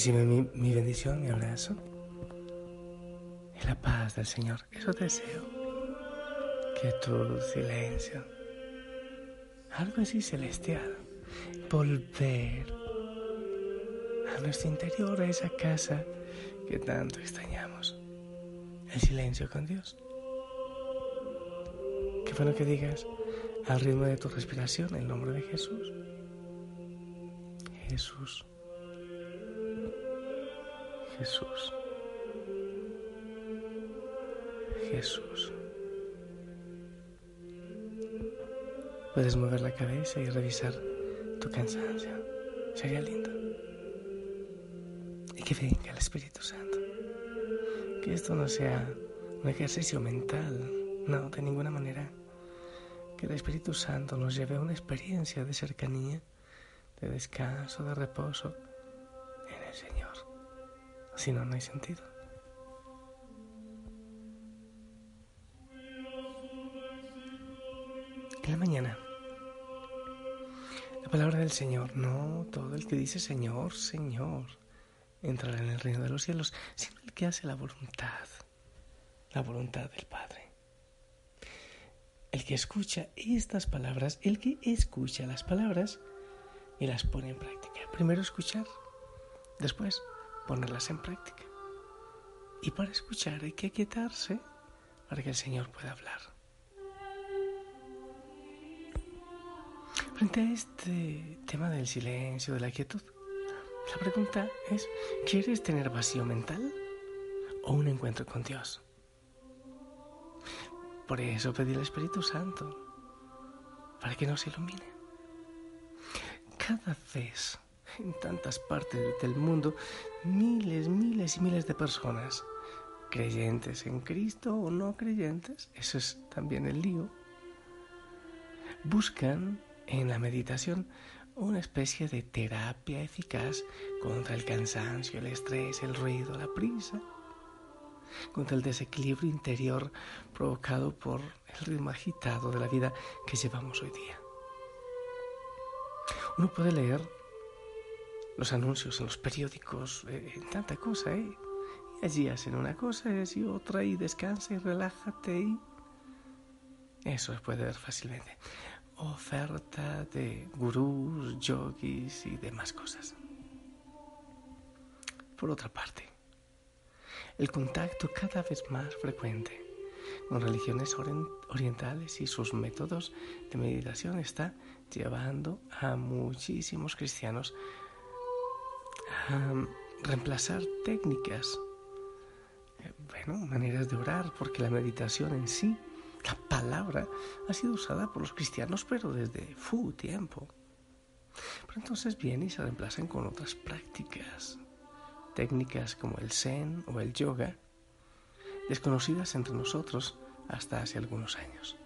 Recibe mi, mi bendición, mi abrazo y la paz del Señor. Eso deseo. Quietud, silencio. Algo así celestial. Volver a nuestro interior, a esa casa que tanto extrañamos. El silencio con Dios. Qué bueno que digas al ritmo de tu respiración el nombre de Jesús. Jesús. Jesús. Jesús. Puedes mover la cabeza y revisar tu cansancio. Sería lindo. Y que venga el Espíritu Santo. Que esto no sea un ejercicio mental, no, de ninguna manera. Que el Espíritu Santo nos lleve a una experiencia de cercanía, de descanso, de reposo en el Señor. Si no, no hay sentido. En la mañana, la palabra del Señor, no todo el que dice Señor, Señor, entrará en el reino de los cielos, sino el que hace la voluntad, la voluntad del Padre. El que escucha estas palabras, el que escucha las palabras y las pone en práctica. Primero escuchar, después ponerlas en práctica. Y para escuchar hay que aquietarse para que el Señor pueda hablar. Frente a este tema del silencio, de la quietud, la pregunta es, ¿quieres tener vacío mental o un encuentro con Dios? Por eso pedí al Espíritu Santo, para que nos ilumine. Cada vez en tantas partes del mundo miles, miles y miles de personas, creyentes en Cristo o no creyentes, eso es también el lío, buscan en la meditación una especie de terapia eficaz contra el cansancio, el estrés, el ruido, la prisa, contra el desequilibrio interior provocado por el ritmo agitado de la vida que llevamos hoy día. Uno puede leer los anuncios en los periódicos, eh, en tanta cosa, ¿eh? Y allí hacen una cosa y allí otra y descansa y relájate y... Eso se puede ver fácilmente. Oferta de gurús, yogis y demás cosas. Por otra parte, el contacto cada vez más frecuente con religiones orientales y sus métodos de meditación está llevando a muchísimos cristianos reemplazar técnicas, eh, bueno, maneras de orar, porque la meditación en sí, la palabra, ha sido usada por los cristianos, pero desde fu tiempo. Pero entonces viene y se reemplazan con otras prácticas, técnicas como el zen o el yoga, desconocidas entre nosotros hasta hace algunos años.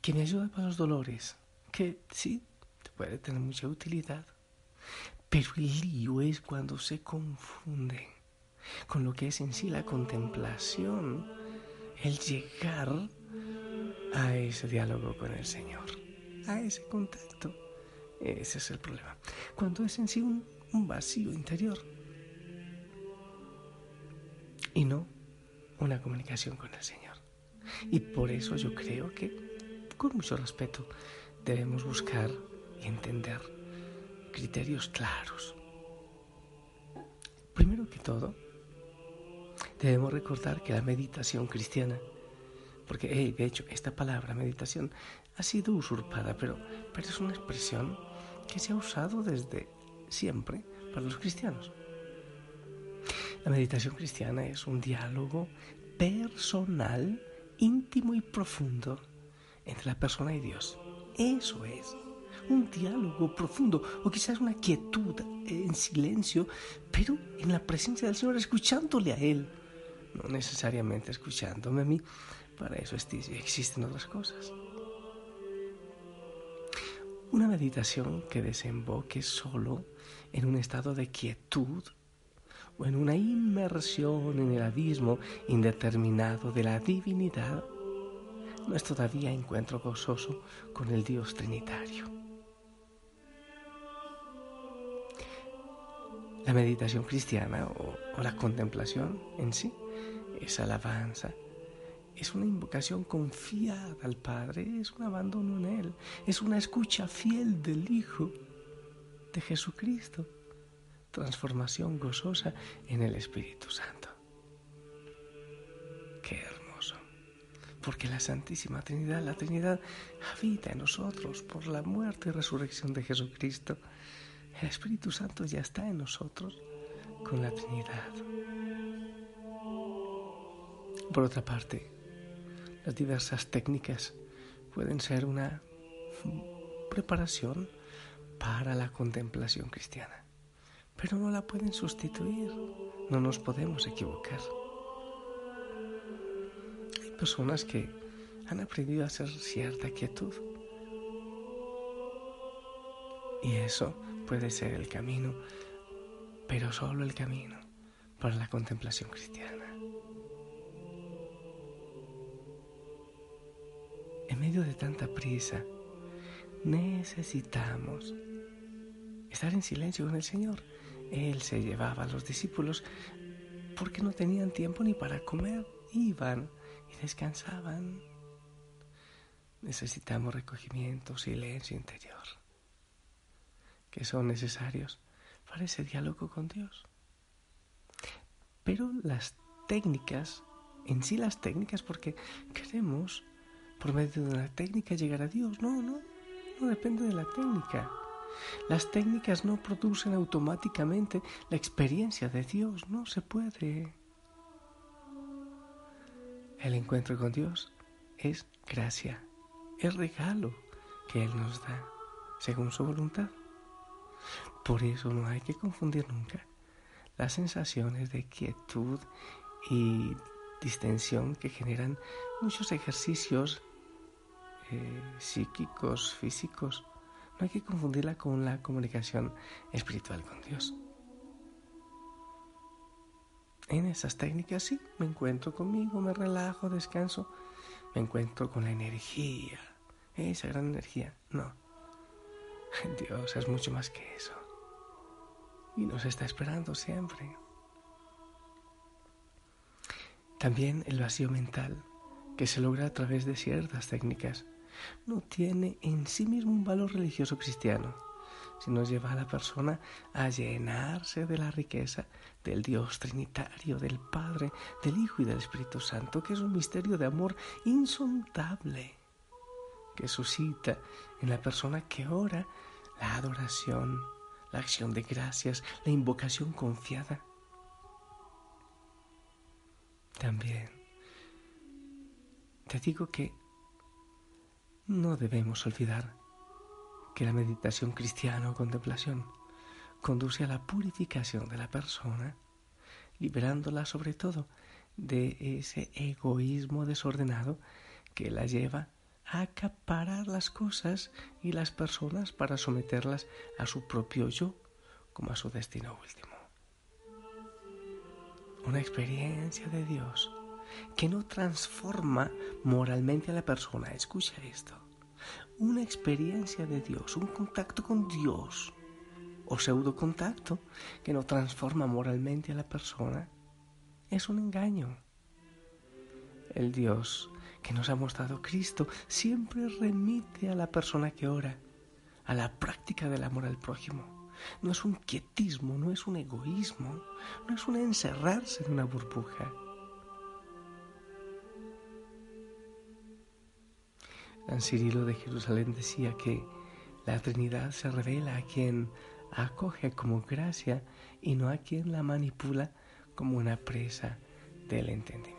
Que me ayuda para los dolores, que sí, puede tener mucha utilidad. Pero el lío es cuando se confunde con lo que es en sí la contemplación, el llegar a ese diálogo con el Señor, a ese contacto. Ese es el problema. Cuando es en sí un, un vacío interior y no una comunicación con el Señor. Y por eso yo creo que, con mucho respeto, debemos buscar y entender criterios claros. Primero que todo, debemos recordar que la meditación cristiana, porque de hecho esta palabra meditación ha sido usurpada, pero, pero es una expresión que se ha usado desde siempre para los cristianos. La meditación cristiana es un diálogo personal, íntimo y profundo entre la persona y Dios. Eso es un diálogo profundo o quizás una quietud en silencio, pero en la presencia del Señor, escuchándole a Él, no necesariamente escuchándome a mí. Para eso existen otras cosas. Una meditación que desemboque solo en un estado de quietud o en una inmersión en el abismo indeterminado de la divinidad no es todavía encuentro gozoso con el Dios Trinitario. La meditación cristiana o, la contemplación en sí es alabanza, es una invocación confiada al Padre, es un abandono en Él, es una escucha fiel del Hijo de Jesucristo, transformación gozosa en el Espíritu Santo. Qué hermoso, porque la Santísima Trinidad, la Trinidad habita en nosotros por la muerte y resurrección de Jesucristo. El Espíritu Santo ya está en nosotros con la Trinidad. Por otra parte, las diversas técnicas pueden ser una preparación para la contemplación cristiana, pero no la pueden sustituir, no nos podemos equivocar. Hay personas que han aprendido a hacer cierta quietud y eso puede ser el camino, pero solo el camino para la contemplación cristiana. En medio de tanta prisa, necesitamos estar en silencio con el Señor. Él se llevaba a los discípulos porque no tenían tiempo ni para comer. Iban y descansaban. Necesitamos recogimiento, silencio interior, que son necesarios para ese diálogo con Dios. Pero las técnicas, en sí las técnicas, porque queremos por medio de una técnica llegar a Dios. No, no, no depende de la técnica. Las técnicas no producen automáticamente la experiencia de Dios, no se puede. El encuentro con Dios es gracia, es regalo que Él nos da según su voluntad. Por eso no hay que confundir nunca las sensaciones de quietud y distensión que generan muchos ejercicios eh, psíquicos, físicos. No hay que confundirla con la comunicación espiritual con Dios. En esas técnicas sí, me encuentro conmigo, me relajo, descanso, me encuentro con la energía, esa gran energía. No, Dios es mucho más que eso. Y nos está esperando siempre. También el vacío mental, que se logra a través de ciertas técnicas, no tiene en sí mismo un valor religioso cristiano, sino lleva a la persona a llenarse de la riqueza del Dios Trinitario, del Padre, del Hijo y del Espíritu Santo, que es un misterio de amor insondable, que suscita en la persona que ora la adoración, la acción de gracias, la invocación confiada. También te digo que no debemos olvidar que la meditación cristiana o contemplación conduce a la purificación de la persona, liberándola sobre todo de ese egoísmo desordenado que la lleva acaparar las cosas y las personas para someterlas a su propio yo como a su destino último una experiencia de Dios que no transforma moralmente a la persona. Escucha esto. Una experiencia de Dios, un contacto con Dios o pseudo contacto que no transforma moralmente a la persona es un engaño. El Dios que nos ha mostrado Cristo siempre remite a la persona que ora a la práctica del amor al prójimo no es un quietismo, no es un egoísmo, no es un encerrarse en una burbuja. San Cirilo de Jerusalén decía que la Trinidad se revela a quien acoge como gracia y no a quien la manipula como una presa del entendimiento.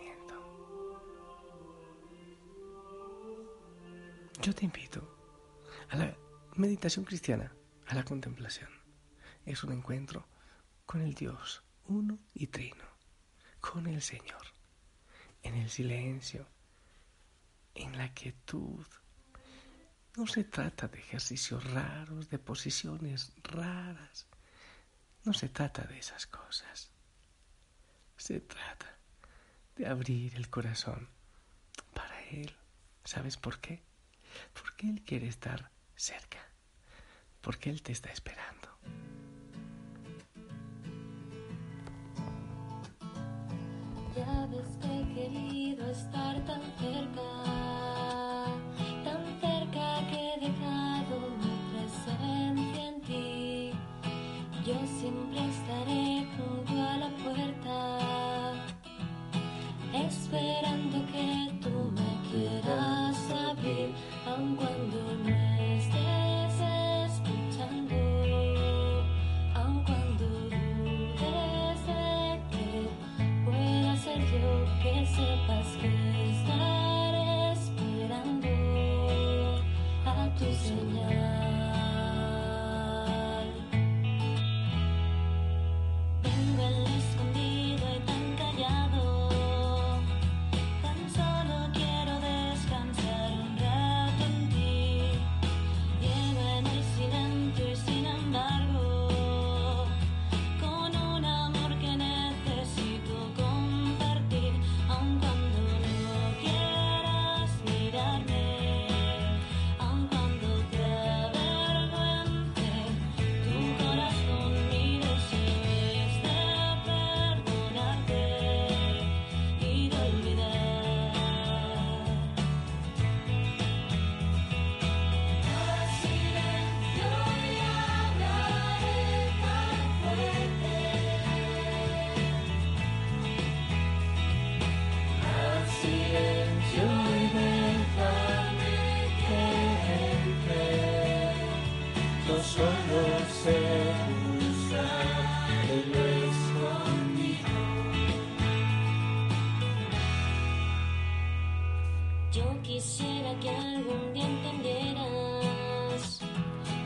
Yo te invito a la meditación cristiana, a la contemplación es un encuentro con el Dios uno y trino, con el Señor, en el silencio, en la quietud. No se trata de ejercicios raros, de posiciones raras. No se trata de esas cosas. Se trata de abrir el corazón para Él. ¿Sabes por qué? porque Él quiere estar cerca, porque Él te está esperando. Ya ves que he querido estar tan cerca, tan cerca que he dejado mi presencia en ti. Yo siempre estaré junto a la puerta, esperando que abrir, aun quisiera que algún día entendieras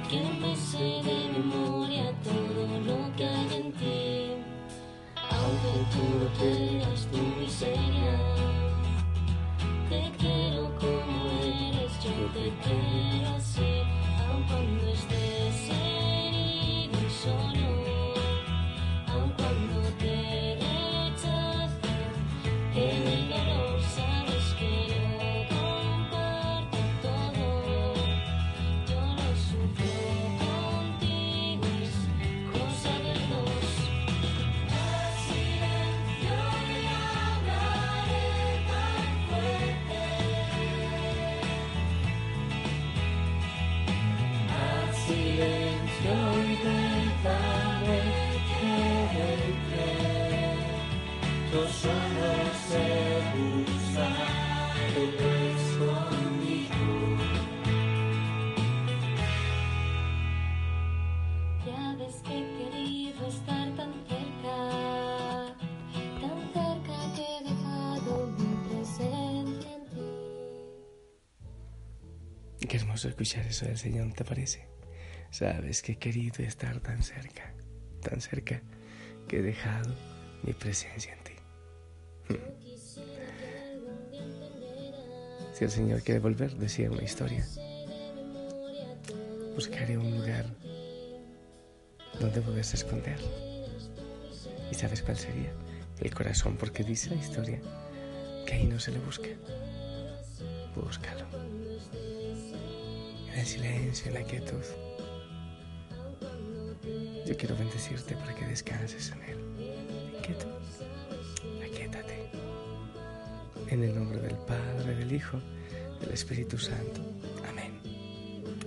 que me sé de memoria todo lo que hay en ti, aunque tú no tengas tu miseria. Te quiero como eres, yo te quiero así, aun cuando estés Qué hermoso escuchar eso del Señor, ¿te parece? Sabes que he querido estar tan cerca, tan cerca, que he dejado mi presencia en ti. Si el Señor quiere volver, decía una historia, buscaré un lugar donde poderse esconder. ¿Y sabes cuál sería? El corazón, porque dice la historia que ahí no se le busca. Búscalo. En el silencio, en la quietud. Yo quiero bendecirte para que descanses en Él. Quieto. Aquietate. En el nombre del Padre, del Hijo, del Espíritu Santo. Amén.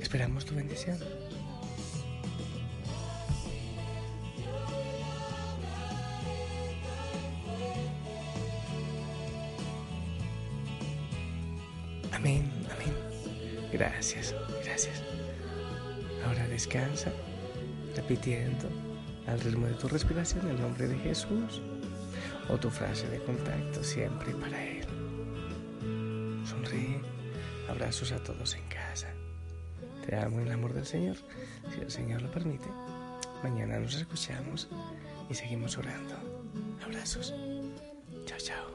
Esperamos tu bendición. Gracias, gracias. Ahora descansa, repitiendo al ritmo de tu respiración el nombre de Jesús o tu frase de contacto siempre para Él. Sonríe, abrazos a todos en casa. Te amo en el amor del Señor. Si el Señor lo permite, mañana nos escuchamos y seguimos orando. Abrazos. Chao, chao.